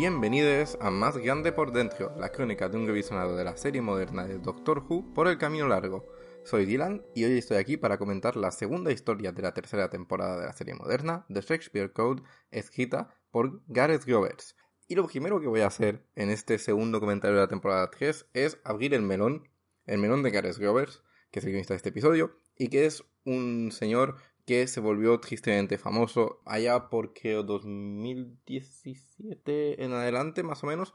Bienvenidos a Más Grande por Dentro, la crónica de un revisionado de la serie moderna de Doctor Who por el camino largo. Soy Dylan y hoy estoy aquí para comentar la segunda historia de la tercera temporada de la serie moderna, The Shakespeare Code, escrita por Gareth Grovers. Y lo primero que voy a hacer en este segundo comentario de la temporada 3 es abrir el melón, el melón de Gareth Grovers, que es el guionista de este episodio, y que es un señor que se volvió tristemente famoso allá porque 2017 en adelante más o menos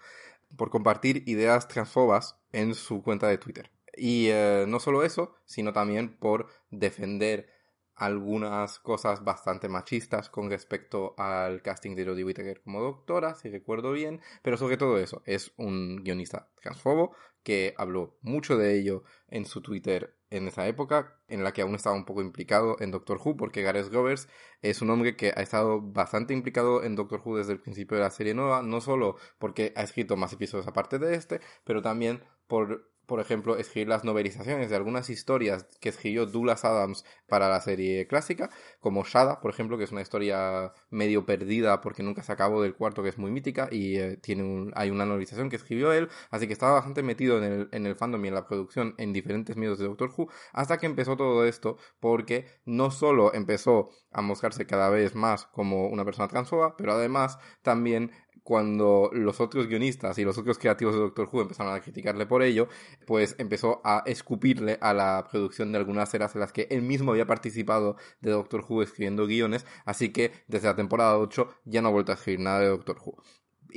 por compartir ideas transfobas en su cuenta de Twitter. Y eh, no solo eso, sino también por defender algunas cosas bastante machistas con respecto al casting de Jodie Whittaker como doctora, si recuerdo bien, pero sobre todo eso, es un guionista transfobo que habló mucho de ello en su Twitter en esa época, en la que aún estaba un poco implicado en Doctor Who, porque Gareth Roberts es un hombre que ha estado bastante implicado en Doctor Who desde el principio de la serie nueva, no solo porque ha escrito más episodios aparte de este, pero también por por ejemplo, escribir las novelizaciones de algunas historias que escribió Douglas Adams para la serie clásica, como Shada, por ejemplo, que es una historia medio perdida porque nunca se acabó del cuarto, que es muy mítica, y eh, tiene hay una novelización que escribió él, así que estaba bastante metido en el, en el fandom y en la producción en diferentes medios de Doctor Who, hasta que empezó todo esto, porque no solo empezó a mostrarse cada vez más como una persona transfoba, pero además también cuando los otros guionistas y los otros creativos de Doctor Who empezaron a criticarle por ello, pues empezó a escupirle a la producción de algunas eras en las que él mismo había participado de Doctor Who escribiendo guiones, así que desde la temporada 8 ya no ha vuelto a escribir nada de Doctor Who.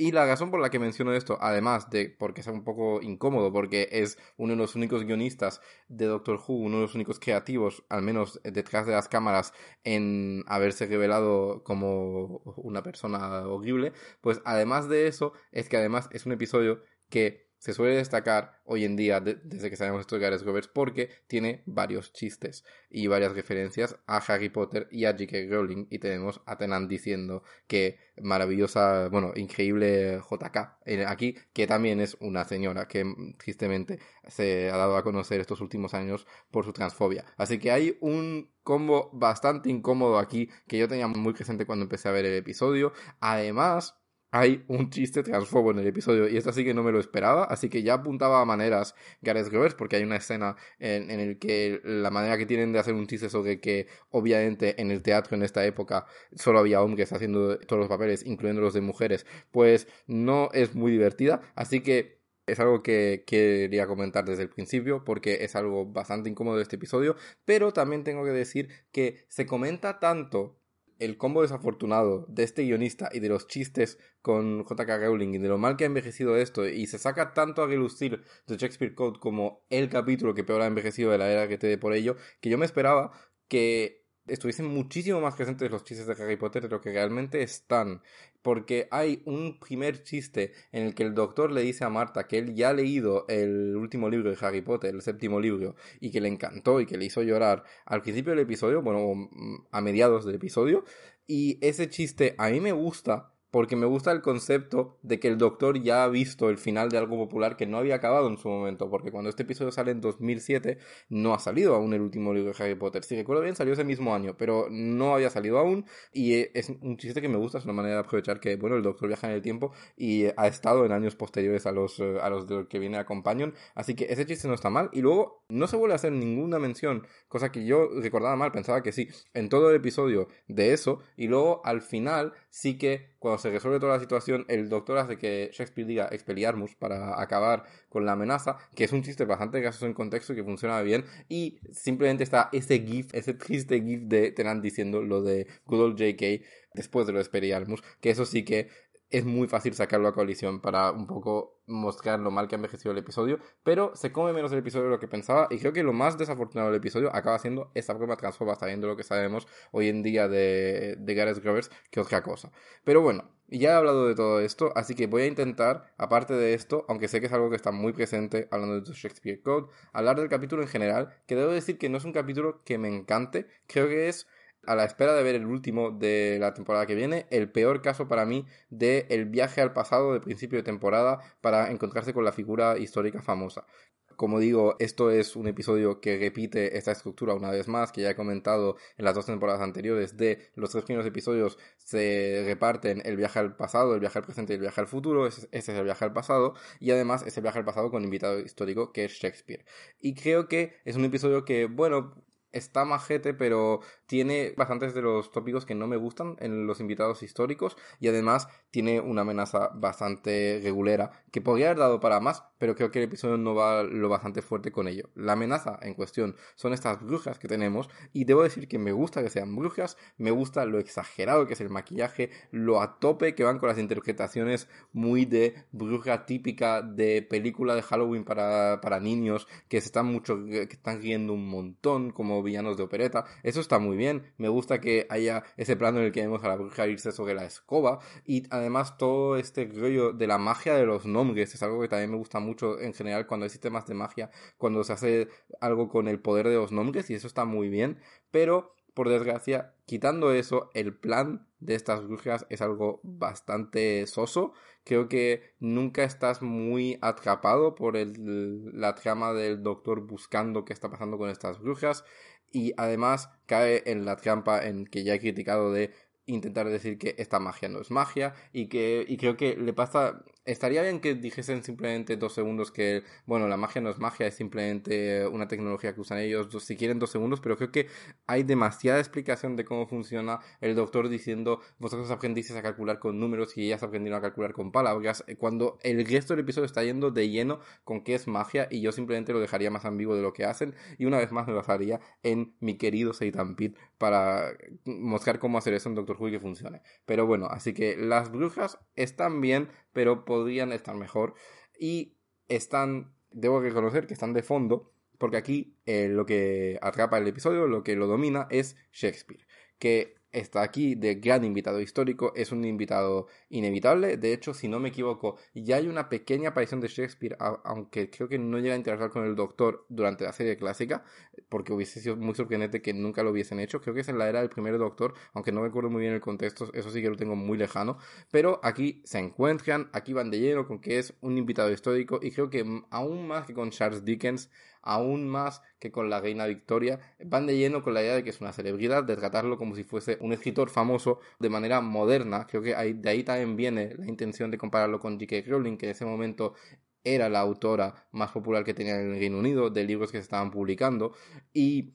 Y la razón por la que menciono esto, además de porque es un poco incómodo, porque es uno de los únicos guionistas de Doctor Who, uno de los únicos creativos, al menos detrás de las cámaras, en haberse revelado como una persona horrible, pues además de eso, es que además es un episodio que se suele destacar hoy en día desde que sabemos esto de Gareth Roberts porque tiene varios chistes y varias referencias a Harry Potter y a J.K. Rowling y tenemos a Tenant diciendo que maravillosa, bueno, increíble JK eh, aquí, que también es una señora que tristemente se ha dado a conocer estos últimos años por su transfobia. Así que hay un combo bastante incómodo aquí que yo tenía muy presente cuando empecé a ver el episodio. Además, hay un chiste transfobo en el episodio y esto sí que no me lo esperaba, así que ya apuntaba a maneras Gareth Grovers porque hay una escena en, en el que la manera que tienen de hacer un chiste sobre que obviamente en el teatro en esta época solo había hombres haciendo todos los papeles, incluyendo los de mujeres, pues no es muy divertida, así que es algo que quería comentar desde el principio porque es algo bastante incómodo de este episodio, pero también tengo que decir que se comenta tanto el combo desafortunado de este guionista y de los chistes con J.K. Rowling y de lo mal que ha envejecido esto y se saca tanto a relucir de Shakespeare Code como el capítulo que peor ha envejecido de la era que te dé por ello, que yo me esperaba que estuviesen muchísimo más presentes los chistes de Harry Potter de lo que realmente están. Porque hay un primer chiste en el que el doctor le dice a Marta que él ya ha leído el último libro de Harry Potter, el séptimo libro, y que le encantó y que le hizo llorar al principio del episodio, bueno, a mediados del episodio. Y ese chiste a mí me gusta porque me gusta el concepto de que el doctor ya ha visto el final de algo popular que no había acabado en su momento, porque cuando este episodio sale en 2007 no ha salido aún el último libro de Harry Potter. Si recuerdo bien, salió ese mismo año, pero no había salido aún y es un chiste que me gusta, es una manera de aprovechar que, bueno, el doctor viaja en el tiempo y ha estado en años posteriores a los, eh, a los de que viene a Companion, así que ese chiste no está mal y luego no se vuelve a hacer ninguna mención, cosa que yo recordaba mal, pensaba que sí, en todo el episodio de eso y luego al final sí que cuando se resuelve toda la situación, el doctor hace que Shakespeare diga Expelliarmus para acabar con la amenaza, que es un chiste bastante gracioso en contexto y que funciona bien, y simplemente está ese gif, ese triste gif de Tenant diciendo lo de Good old JK después de lo de Expelliarmus, que eso sí que es muy fácil sacarlo a colisión para un poco mostrar lo mal que ha envejecido el episodio, pero se come menos el episodio de lo que pensaba y creo que lo más desafortunado del episodio acaba siendo esta broma transfoba, sabiendo lo que sabemos hoy en día de, de Gareth Grovers que otra cosa. Pero bueno, ya he hablado de todo esto, así que voy a intentar, aparte de esto, aunque sé que es algo que está muy presente hablando de Shakespeare Code, hablar del capítulo en general, que debo decir que no es un capítulo que me encante, creo que es a la espera de ver el último de la temporada que viene, el peor caso para mí de el viaje al pasado de principio de temporada para encontrarse con la figura histórica famosa. Como digo, esto es un episodio que repite esta estructura una vez más, que ya he comentado en las dos temporadas anteriores, de los tres primeros episodios se reparten el viaje al pasado, el viaje al presente y el viaje al futuro, ese, es el viaje al pasado, y además es el viaje al pasado con invitado histórico que es Shakespeare. Y creo que es un episodio que, bueno, está majete, pero tiene bastantes de los tópicos que no me gustan en los invitados históricos y además tiene una amenaza bastante regulera que podría haber dado para más, pero creo que el episodio no va lo bastante fuerte con ello. La amenaza en cuestión son estas brujas que tenemos y debo decir que me gusta que sean brujas, me gusta lo exagerado que es el maquillaje, lo a tope que van con las interpretaciones muy de bruja típica de película de Halloween para, para niños que se están mucho que están riendo un montón como villanos de opereta. Eso está muy bien. Me gusta que haya ese plano en el que vemos a la bruja irse sobre la escoba. Y además todo este rollo de la magia de los nombres es algo que también me gusta mucho en general cuando hay sistemas de magia, cuando se hace algo con el poder de los nombres y eso está muy bien. Pero por desgracia, quitando eso, el plan de estas brujas es algo bastante soso. Creo que nunca estás muy atrapado por la trama del doctor buscando qué está pasando con estas brujas. Y además cae en la trampa en que ya he criticado de intentar decir que esta magia no es magia y que y creo que le pasa estaría bien que dijesen simplemente dos segundos que bueno la magia no es magia es simplemente una tecnología que usan ellos si quieren dos segundos pero creo que hay demasiada explicación de cómo funciona el doctor diciendo vosotros aprendiste a calcular con números y ellas aprendieron a calcular con palabras eh, cuando el resto del episodio está yendo de lleno con qué es magia y yo simplemente lo dejaría más ambiguo de lo que hacen y una vez más me basaría en mi querido Seitan Pit para mostrar cómo hacer eso en Doctor que funcione. Pero bueno, así que las brujas están bien, pero podrían estar mejor. Y están, debo reconocer que están de fondo, porque aquí eh, lo que atrapa el episodio, lo que lo domina es Shakespeare. Que está aquí de gran invitado histórico, es un invitado inevitable, de hecho, si no me equivoco, ya hay una pequeña aparición de Shakespeare, aunque creo que no llega a interactuar con el doctor durante la serie clásica, porque hubiese sido muy sorprendente que nunca lo hubiesen hecho, creo que es en la era del primer doctor, aunque no me acuerdo muy bien el contexto, eso sí que lo tengo muy lejano, pero aquí se encuentran, aquí van de lleno con que es un invitado histórico y creo que aún más que con Charles Dickens, aún más que con la reina Victoria, van de lleno con la idea de que es una celebridad, de tratarlo como si fuese un escritor famoso de manera moderna. Creo que de ahí también viene la intención de compararlo con J.K. Rowling, que en ese momento era la autora más popular que tenía en el Reino Unido, de libros que se estaban publicando. Y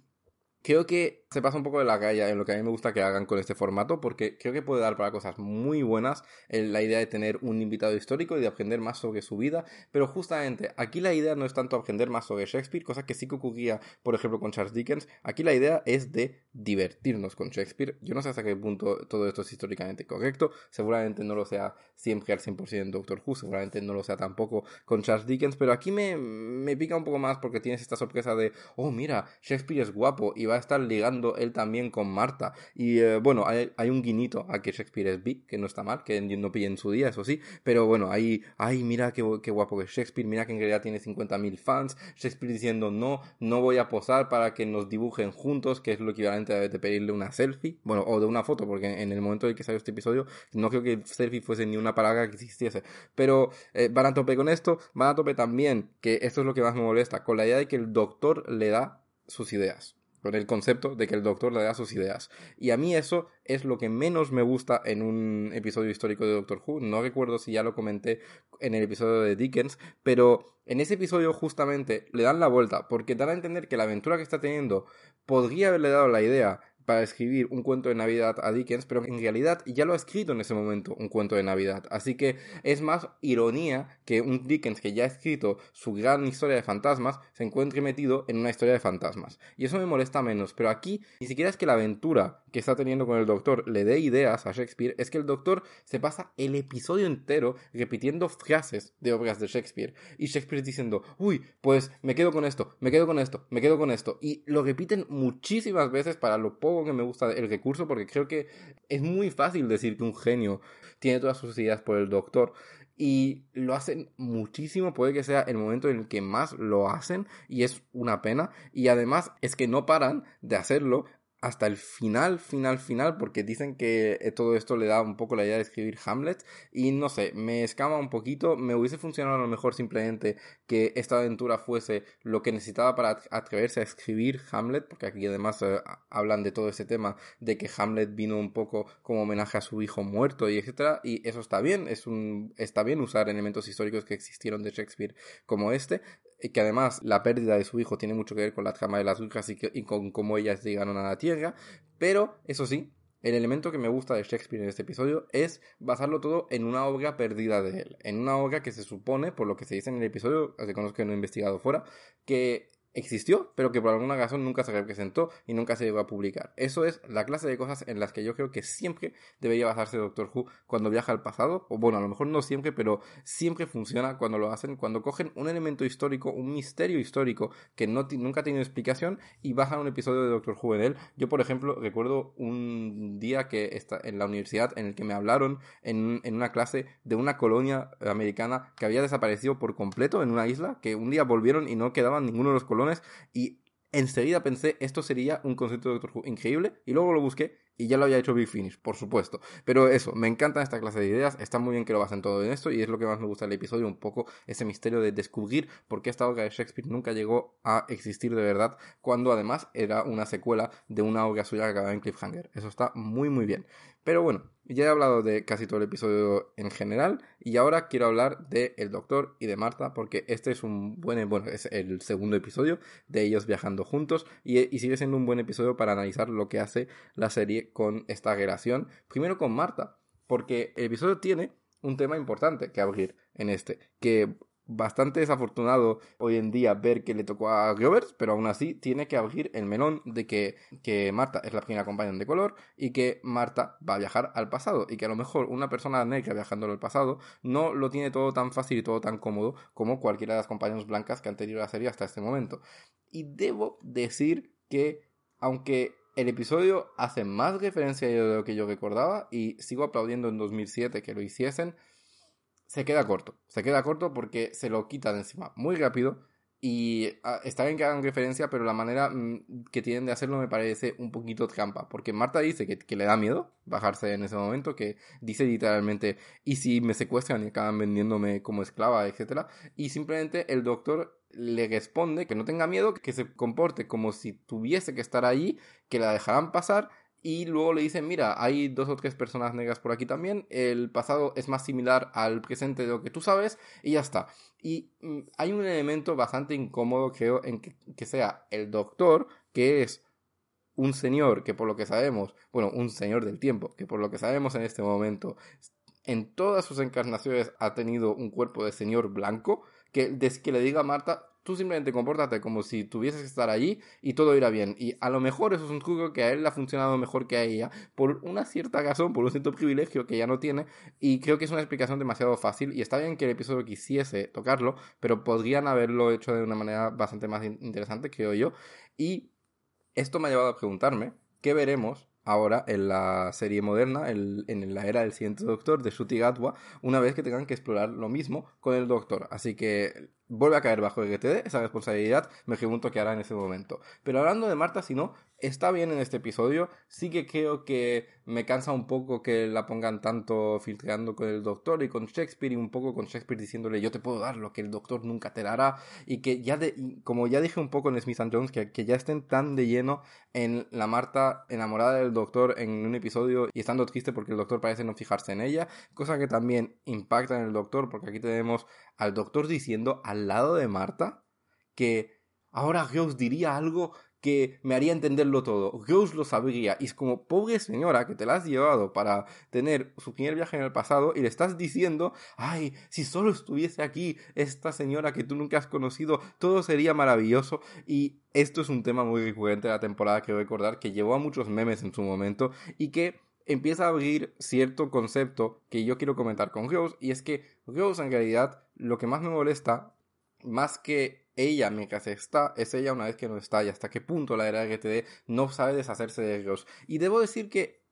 creo que se pasa un poco de la calle en lo que a mí me gusta que hagan con este formato, porque creo que puede dar para cosas muy buenas la idea de tener un invitado histórico y de aprender más sobre su vida, pero justamente aquí la idea no es tanto aprender más sobre Shakespeare, cosa que sí que ocurría, por ejemplo, con Charles Dickens, aquí la idea es de divertirnos con Shakespeare. Yo no sé hasta qué punto todo esto es históricamente correcto, seguramente no lo sea siempre al 100% en Doctor Who, seguramente no lo sea tampoco con Charles Dickens, pero aquí me, me pica un poco más porque tienes esta sorpresa de, oh mira, Shakespeare es guapo y va a estar ligando él también con Marta. Y eh, bueno, hay, un guiñito a que Shakespeare es bi, que no está mal, que no pille en su día, eso sí, pero bueno, ahí, ay, mira qué, guapo que es Shakespeare, mira que en realidad tiene 50.000 fans, Shakespeare diciendo no, no voy a posar para que nos dibujen juntos, que es lo equivalente a pedirle una selfie, bueno, o de una foto, porque en el momento en que salió este episodio, no creo que selfie fuese ni una palabra que existiese, pero eh, van a tope con esto, van a tope también, que esto es lo que más me molesta, con la idea de que el doctor le da sus ideas con el concepto de que el doctor le da sus ideas. Y a mí eso es lo que menos me gusta en un episodio histórico de Doctor Who. No recuerdo si ya lo comenté en el episodio de Dickens, pero en ese episodio justamente le dan la vuelta porque dan a entender que la aventura que está teniendo podría haberle dado la idea para escribir un cuento de Navidad a Dickens, pero en realidad ya lo ha escrito en ese momento un cuento de Navidad. Así que es más ironía que un Dickens que ya ha escrito su gran historia de fantasmas se encuentre metido en una historia de fantasmas. Y eso me molesta menos, pero aquí ni siquiera es que la aventura que está teniendo con el doctor le dé ideas a Shakespeare, es que el doctor se pasa el episodio entero repitiendo frases de obras de Shakespeare. Y Shakespeare diciendo, uy, pues me quedo con esto, me quedo con esto, me quedo con esto. Y lo repiten muchísimas veces para lo poco que me gusta el recurso, porque creo que es muy fácil decir que un genio tiene todas sus ideas por el doctor. Y lo hacen muchísimo, puede que sea el momento en el que más lo hacen y es una pena. Y además es que no paran de hacerlo hasta el final, final, final, porque dicen que eh, todo esto le da un poco la idea de escribir Hamlet. Y no sé, me escama un poquito, me hubiese funcionado a lo mejor simplemente que esta aventura fuese lo que necesitaba para atreverse a escribir Hamlet, porque aquí además eh, hablan de todo ese tema de que Hamlet vino un poco como homenaje a su hijo muerto y etcétera, y eso está bien, es un está bien usar elementos históricos que existieron de Shakespeare como este, que además la pérdida de su hijo tiene mucho que ver con la trama de las brujas y, y con cómo ellas llegaron a la tierra, pero eso sí, el elemento que me gusta de Shakespeare en este episodio es basarlo todo en una obra perdida de él, en una obra que se supone, por lo que se dice en el episodio, reconozco que no he investigado fuera, que existió, pero que por alguna razón nunca se representó y nunca se llegó a publicar. Eso es la clase de cosas en las que yo creo que siempre debería basarse Doctor Who cuando viaja al pasado, o bueno, a lo mejor no siempre, pero siempre funciona cuando lo hacen, cuando cogen un elemento histórico, un misterio histórico que no nunca ha tenido explicación y bajan un episodio de Doctor Who en él. Yo, por ejemplo, recuerdo un día que está en la universidad en el que me hablaron en, en una clase de una colonia americana que había desaparecido por completo en una isla, que un día volvieron y no quedaban ninguno de los colonos y enseguida pensé esto sería un concepto de Doctor Who increíble y luego lo busqué y ya lo había hecho Big Finish, por supuesto. Pero eso, me encantan esta clase de ideas, está muy bien que lo basen todo en esto y es lo que más me gusta del episodio, un poco ese misterio de descubrir por qué esta obra de Shakespeare nunca llegó a existir de verdad, cuando además era una secuela de una obra suya que acababa en Cliffhanger. Eso está muy muy bien. Pero bueno, ya he hablado de casi todo el episodio en general y ahora quiero hablar de El Doctor y de Marta porque este es un buen, bueno, es el segundo episodio de ellos viajando juntos y, y sigue siendo un buen episodio para analizar lo que hace la serie con esta relación, primero con Marta, porque el episodio tiene un tema importante que abrir en este, que bastante desafortunado hoy en día ver que le tocó a Grovers, pero aún así tiene que abrir el melón de que, que Marta es la primera compañera de color y que Marta va a viajar al pasado y que a lo mejor una persona negra viajando al pasado no lo tiene todo tan fácil y todo tan cómodo como cualquiera de las compañeras blancas que han tenido la serie hasta este momento. Y debo decir que aunque el episodio hace más referencia de lo que yo recordaba y sigo aplaudiendo en 2007 que lo hiciesen, se queda corto. Se queda corto porque se lo quita de encima muy rápido. Y ah, está bien que hagan referencia, pero la manera mm, que tienen de hacerlo me parece un poquito trampa. Porque Marta dice que, le da miedo bajarse en ese momento, que dice literalmente, ¿y si me secuestran y acaban vendiéndome como esclava, etcétera? Y simplemente el doctor le responde que no tenga miedo, que se comporte como si tuviese que estar ahí, que la dejarán pasar y luego le dicen, mira, hay dos o tres personas negras por aquí también, el pasado es más similar al presente de lo que tú sabes y ya está. Y mm, hay un elemento bastante incómodo, creo, en que, sea el doctor, que es un señor que por lo que sabemos, bueno, un señor del tiempo, que por lo que sabemos en este momento, en todas sus encarnaciones ha tenido un cuerpo de señor blanco, que, desde que le diga a Marta, tú simplemente compórtate como si tuvieses que estar allí y todo irá bien. Y a lo mejor eso es un truco que a él le ha funcionado mejor que a ella, por una cierta razón, por un cierto privilegio que ella no tiene, y creo que es una explicación demasiado fácil, y está bien que el episodio quisiese tocarlo, pero podrían haberlo hecho de una manera bastante más interesante, creo yo. Y esto me ha llevado a preguntarme, ¿qué veremos ahora en la serie moderna, en la era del siguiente Doctor de Shuti Gatwa, una vez que tengan que explorar lo mismo con el Doctor. Así que vuelve a caer bajo el GTD, esa responsabilidad me pregunto qué hará en ese momento. Pero hablando de Marta, si no, está bien en este episodio, sí que creo que me cansa un poco que la pongan tanto filtrando con el doctor y con Shakespeare y un poco con Shakespeare diciéndole yo te puedo dar lo que el doctor nunca te dará y que ya de, como ya dije un poco en Smith and Jones, que, que ya estén tan de lleno en la Marta enamorada del doctor en un episodio y estando triste porque el doctor parece no fijarse en ella, cosa que también impacta en el doctor porque aquí tenemos al doctor diciendo al lado de Marta que ahora Dios diría algo que me haría entenderlo todo. Rose lo sabría. Y es como, pobre señora, que te la has llevado para tener su primer viaje en el pasado y le estás diciendo, ay, si solo estuviese aquí esta señora que tú nunca has conocido, todo sería maravilloso. Y esto es un tema muy recurrente de la temporada que recordar, que llevó a muchos memes en su momento y que empieza a abrir cierto concepto que yo quiero comentar con Rose y es que Rose en realidad lo que más me molesta más que ella mientras está, es ella una vez que no está y hasta qué punto la era GTD no sabe deshacerse de ellos. Y debo decir que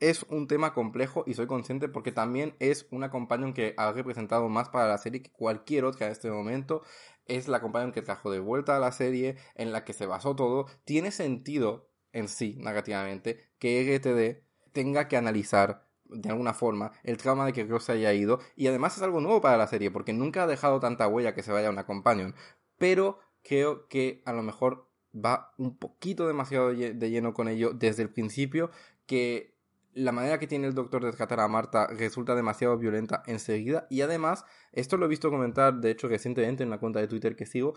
es un tema complejo y soy consciente porque también es una companion que ha representado más para la serie que cualquier otra en este momento. Es la companion que trajo de vuelta a la serie, en la que se basó todo. Tiene sentido en sí, negativamente, que GTD tenga que analizar de alguna forma el trauma de que Rose se haya ido y además es algo nuevo para la serie porque nunca ha dejado tanta huella que se vaya una companion pero creo que a lo mejor va un poquito demasiado de lleno con ello desde el principio que la manera que tiene el doctor de tratar a Marta resulta demasiado violenta enseguida y además esto lo he visto comentar de hecho recientemente en la cuenta de Twitter que sigo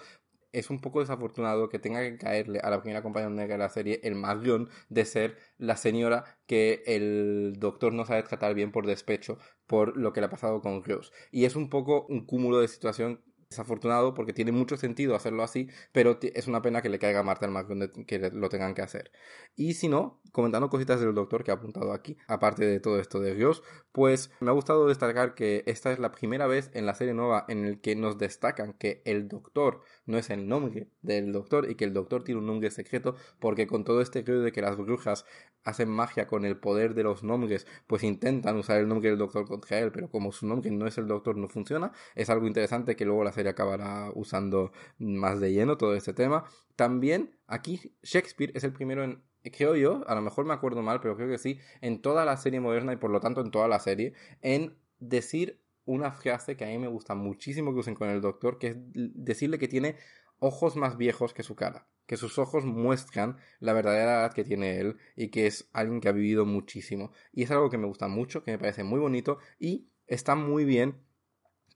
es un poco desafortunado que tenga que caerle a la primera compañera de la serie el guion de ser la señora que el doctor no sabe tratar bien por despecho por lo que le ha pasado con Rose. Y es un poco un cúmulo de situación desafortunado porque tiene mucho sentido hacerlo así, pero es una pena que le caiga a Marta el McDonald que lo tengan que hacer. Y si no, comentando cositas del doctor que ha apuntado aquí, aparte de todo esto de Dios, pues me ha gustado destacar que esta es la primera vez en la serie nueva en el que nos destacan que el doctor no es el nombre del doctor y que el doctor tiene un nombre secreto, porque con todo este creo de que las brujas hacen magia con el poder de los nombres, pues intentan usar el nombre del doctor contra él, pero como su nombre no es el doctor, no funciona. Es algo interesante que luego la serie acabará usando más de lleno todo este tema. También aquí Shakespeare es el primero en creo yo, a lo mejor me acuerdo mal, pero creo que sí, en toda la serie moderna y por lo tanto en toda la serie, en decir una frase que a mí me gusta muchísimo que usen con el doctor, que es decirle que tiene ojos más viejos que su cara, que sus ojos muestran la verdadera edad que tiene él y que es alguien que ha vivido muchísimo. Y es algo que me gusta mucho, que me parece muy bonito y está muy bien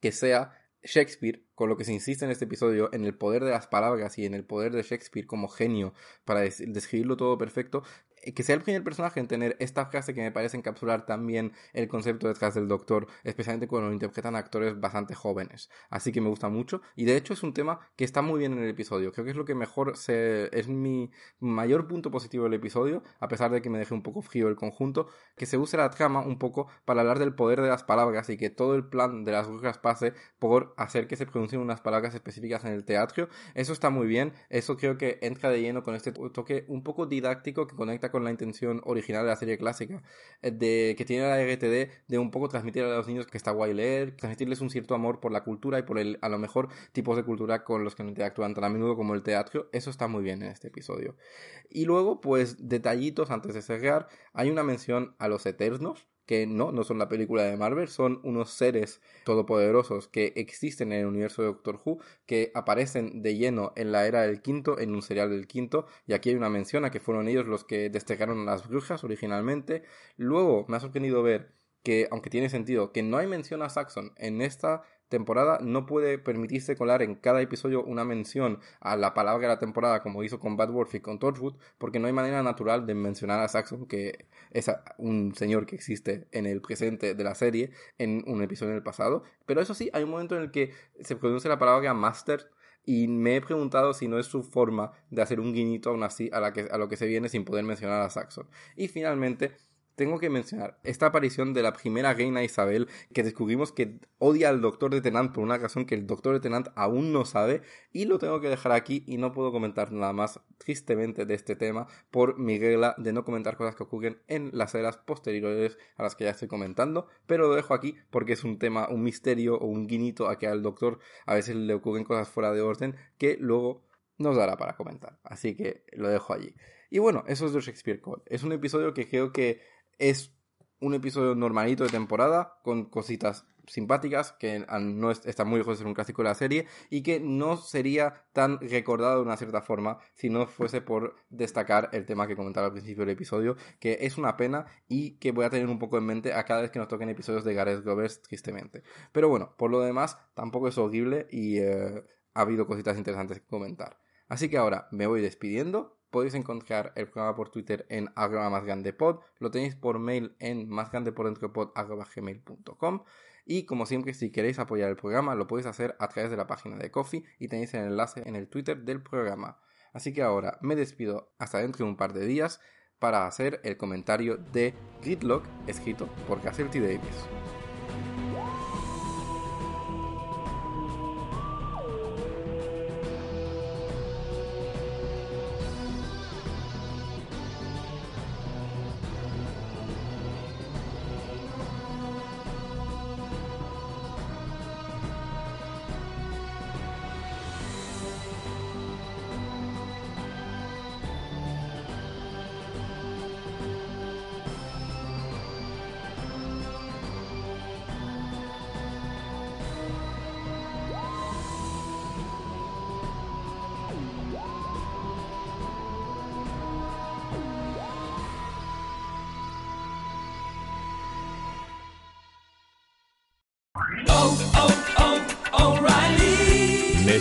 que sea Shakespeare, con lo que se insiste en este episodio, en el poder de las palabras y en el poder de Shakespeare como genio para describirlo todo perfecto, que sea el primer personaje en tener esta frase que me parece encapsular también el concepto detrás del doctor, especialmente cuando lo interpretan actores bastante jóvenes. Así que me gusta mucho y de hecho es un tema que está muy bien en el episodio. Creo que es lo que mejor se... es mi mayor punto positivo del episodio, a pesar de que me deje un poco frío el conjunto, que se use la trama un poco para hablar del poder de las palabras y que todo el plan de las brujas pase por hacer que se pronuncien unas palabras específicas en el teatro. Eso está muy bien, eso creo que entra de lleno con este toque un poco didáctico que conecta con la intención original de la serie clásica, eh, de que tiene la RTD de un poco transmitir a los niños que está guay leer, transmitirles un cierto amor por la cultura y por el, a lo mejor, tipos de cultura con los que no interactúan tan a menudo como el teatro. Eso está muy bien en este episodio. Y luego, pues, detallitos antes de cerrar, hay una mención a los Eternos, que no, no son la película de Marvel, son unos seres todopoderosos que existen en el universo de Doctor Who, que aparecen de lleno en la era del quinto, en un serial del quinto, y aquí hay una mención a que fueron ellos los que destegaron a las brujas originalmente. Luego me ha sorprendido ver que, aunque tiene sentido, que no hay mención a Saxon en esta temporada no puede permitirse colar en cada episodio una mención a la palabra de la temporada como hizo con Bad Wolf y con Torchwood porque no hay manera natural de mencionar a Saxon que es un señor que existe en el presente de la serie en un episodio en el pasado. Pero eso sí hay un momento en el que se pronuncia la palabra master y me he preguntado si no es su forma de hacer un guiñito aún así a, la que, a lo que se viene sin poder mencionar a Saxon. Y finalmente tengo que mencionar esta aparición de la primera reina Isabel, que descubrimos que odia al doctor de Tenant por una razón que el doctor de Tenant aún no sabe, y lo tengo que dejar aquí y no puedo comentar nada más tristemente de este tema por mi regla de no comentar cosas que ocurren en las eras posteriores a las que ya estoy comentando, pero lo dejo aquí porque es un tema, un misterio o un guiñito a que al doctor a veces le ocurren cosas fuera de orden que luego nos dará para comentar. Así que lo dejo allí. Y bueno, eso es de Shakespeare Code. Es un episodio que creo que es un episodio normalito de temporada, con cositas simpáticas, que no está muy lejos de ser un clásico de la serie, y que no sería tan recordado de una cierta forma si no fuese por destacar el tema que comentaba al principio del episodio, que es una pena y que voy a tener un poco en mente a cada vez que nos toquen episodios de Gareth Grovers, tristemente. Pero bueno, por lo demás, tampoco es horrible y eh, ha habido cositas interesantes que comentar. Así que ahora me voy despidiendo Podéis encontrar el programa por Twitter en arroba. Lo tenéis por mail en más. Y como siempre, si queréis apoyar el programa, lo podéis hacer a través de la página de Coffee y tenéis el enlace en el Twitter del programa. Así que ahora me despido hasta dentro de un par de días para hacer el comentario de Gridlock escrito por Cassidy Davis.